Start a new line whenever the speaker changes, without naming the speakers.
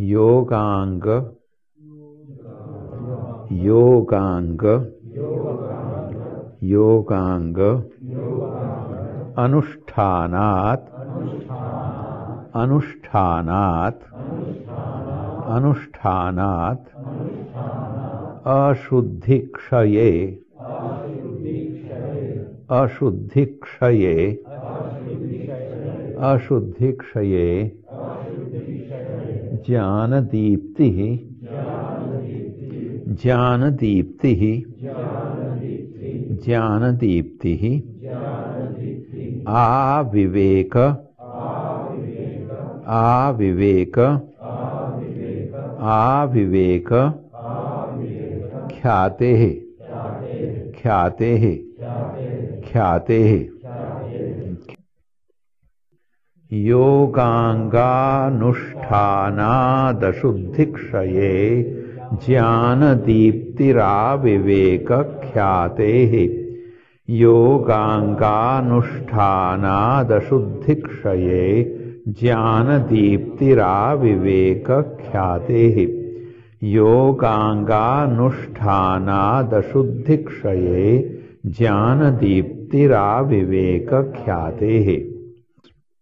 योगांग। योगांग। योगांग। अनुष्ठानात्। अनुष्ठानात्। अनुष्ठानात्। अशुद्धिक्षये। अशुद्धिक्षये। अशुद्धिक्षये। ज्ञानदीप्तिः। ज्ञानदीप्तिः। ज्ञानदीप्तिः। आविवेक। आविवेक। आविवेक। ख्याते। ख्याते। ख्याते। योगाङ्गानुष्ठानादशुद्धिक्षये ज्ञानदीप्तिराविवेकख्यातेः। योगाङ्गानुष्ठानादशुद्धिक्षये ज्ञानदीप्तिराविवेकख्यातेः। योगाङ्गानुष्ठानादशुद्धिक्षये ज्ञानदीप्तिराविवेकख्यातेः